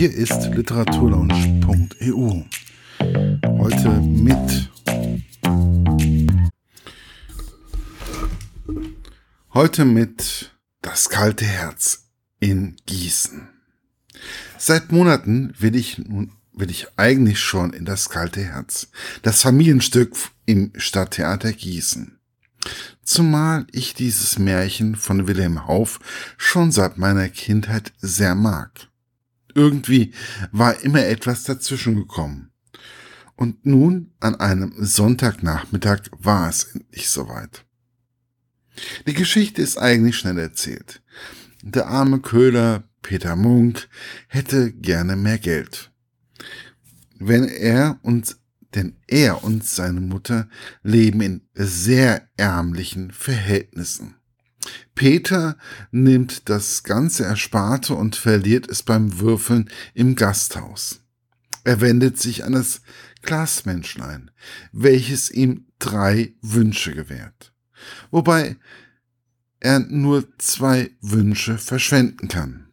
Hier ist literaturlaunch.eu. Heute mit Heute mit Das kalte Herz in Gießen. Seit Monaten will ich nun will ich eigentlich schon in das kalte Herz. Das Familienstück im Stadttheater Gießen. Zumal ich dieses Märchen von Wilhelm Hauff schon seit meiner Kindheit sehr mag. Irgendwie war immer etwas dazwischen gekommen. Und nun, an einem Sonntagnachmittag, war es endlich soweit. Die Geschichte ist eigentlich schnell erzählt. Der arme Köhler Peter Munk hätte gerne mehr Geld. Wenn er und denn er und seine Mutter leben in sehr ärmlichen Verhältnissen. Peter nimmt das ganze Ersparte und verliert es beim Würfeln im Gasthaus. Er wendet sich an das Glasmenschlein, welches ihm drei Wünsche gewährt, wobei er nur zwei Wünsche verschwenden kann.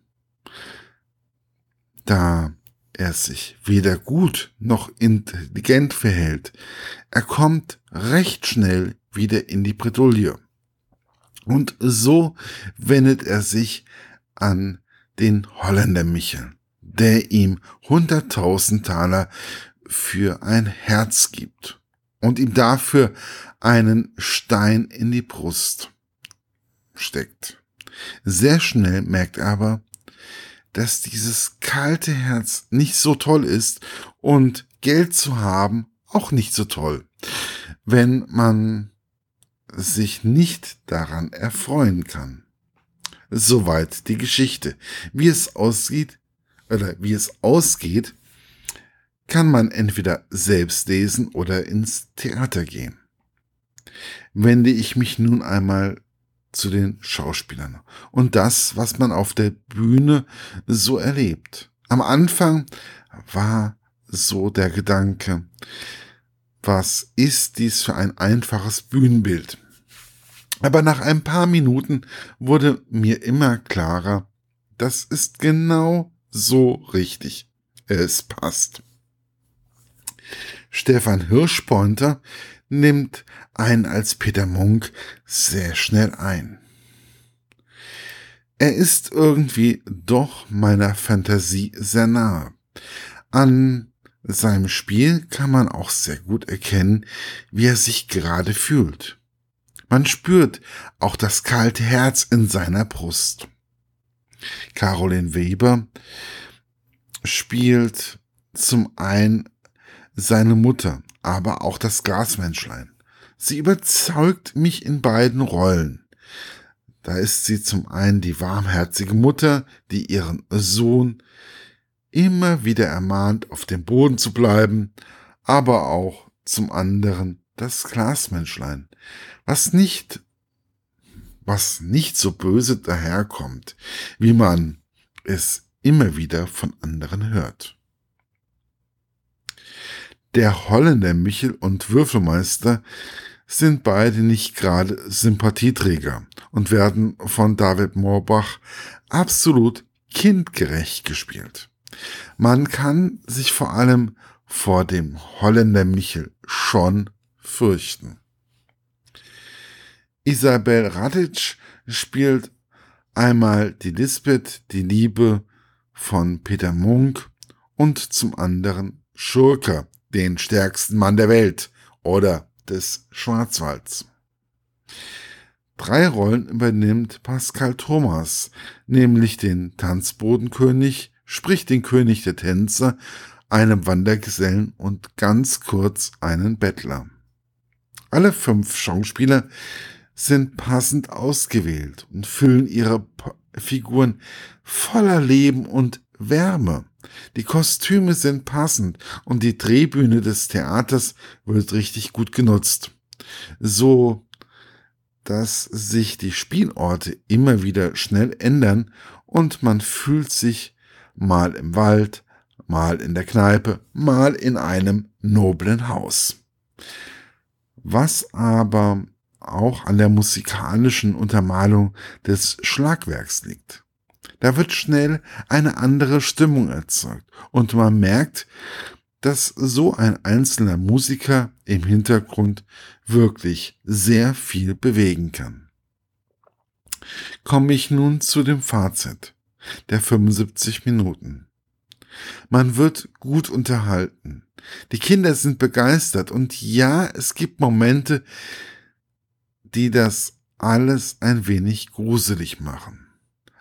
Da er sich weder gut noch intelligent verhält. Er kommt recht schnell wieder in die Bredouille. Und so wendet er sich an den Holländer Michel, der ihm hunderttausend Taler für ein Herz gibt und ihm dafür einen Stein in die Brust steckt. Sehr schnell merkt er aber, dass dieses kalte Herz nicht so toll ist und Geld zu haben auch nicht so toll, wenn man sich nicht daran erfreuen kann. Soweit die Geschichte. Wie es aussieht, oder wie es ausgeht, kann man entweder selbst lesen oder ins Theater gehen. Wende ich mich nun einmal zu den Schauspielern und das, was man auf der Bühne so erlebt. Am Anfang war so der Gedanke, was ist dies für ein einfaches Bühnenbild? Aber nach ein paar Minuten wurde mir immer klarer, das ist genau so richtig. Es passt. Stefan Hirschpointer nimmt einen als Peter Munk sehr schnell ein. Er ist irgendwie doch meiner Fantasie sehr nahe. An seinem Spiel kann man auch sehr gut erkennen, wie er sich gerade fühlt. Man spürt auch das kalte Herz in seiner Brust. Caroline Weber spielt zum einen seine Mutter, aber auch das Glasmenschlein. Sie überzeugt mich in beiden Rollen. Da ist sie zum einen die warmherzige Mutter, die ihren Sohn immer wieder ermahnt, auf dem Boden zu bleiben, aber auch zum anderen das Glasmenschlein, was nicht, was nicht so böse daherkommt, wie man es immer wieder von anderen hört. Der Holländer Michel und Würfelmeister sind beide nicht gerade Sympathieträger und werden von David Moorbach absolut kindgerecht gespielt. Man kann sich vor allem vor dem Holländer Michel schon fürchten. Isabel Radic spielt einmal die Lisbeth, die Liebe von Peter Munk und zum anderen Schurke, den stärksten Mann der Welt oder des Schwarzwalds. Drei Rollen übernimmt Pascal Thomas, nämlich den Tanzbodenkönig, sprich den König der Tänzer, einen Wandergesellen und ganz kurz einen Bettler. Alle fünf Schauspieler sind passend ausgewählt und füllen ihre Figuren voller Leben und Wärme. Die Kostüme sind passend und die Drehbühne des Theaters wird richtig gut genutzt. So, dass sich die Spielorte immer wieder schnell ändern und man fühlt sich mal im Wald, mal in der Kneipe, mal in einem noblen Haus. Was aber auch an der musikalischen Untermalung des Schlagwerks liegt. Da wird schnell eine andere Stimmung erzeugt und man merkt, dass so ein einzelner Musiker im Hintergrund wirklich sehr viel bewegen kann. Komme ich nun zu dem Fazit der 75 Minuten. Man wird gut unterhalten. Die Kinder sind begeistert und ja, es gibt Momente, die das alles ein wenig gruselig machen.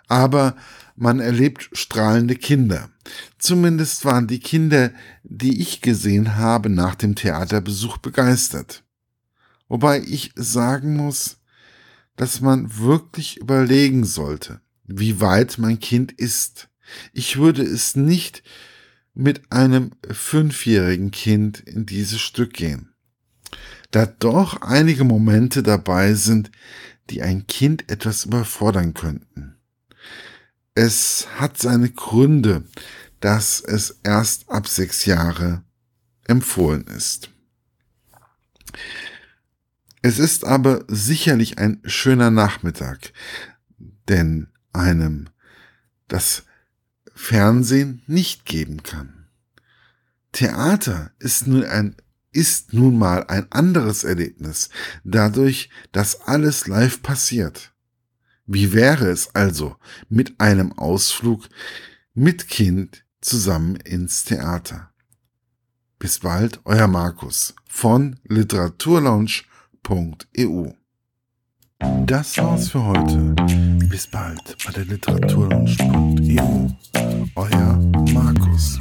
Aber man erlebt strahlende Kinder. Zumindest waren die Kinder, die ich gesehen habe, nach dem Theaterbesuch begeistert. Wobei ich sagen muss, dass man wirklich überlegen sollte, wie weit mein Kind ist. Ich würde es nicht mit einem fünfjährigen Kind in dieses Stück gehen. Da doch einige Momente dabei sind, die ein Kind etwas überfordern könnten. Es hat seine Gründe, dass es erst ab sechs Jahre empfohlen ist. Es ist aber sicherlich ein schöner Nachmittag, denn einem das Fernsehen nicht geben kann. Theater ist nun ein ist nun mal ein anderes Erlebnis, dadurch, dass alles live passiert. Wie wäre es also mit einem Ausflug mit Kind zusammen ins Theater? Bis bald, euer Markus von literaturlaunch.eu. Das war's für heute. Bis bald bei der literaturlaunch.eu. Euer Markus.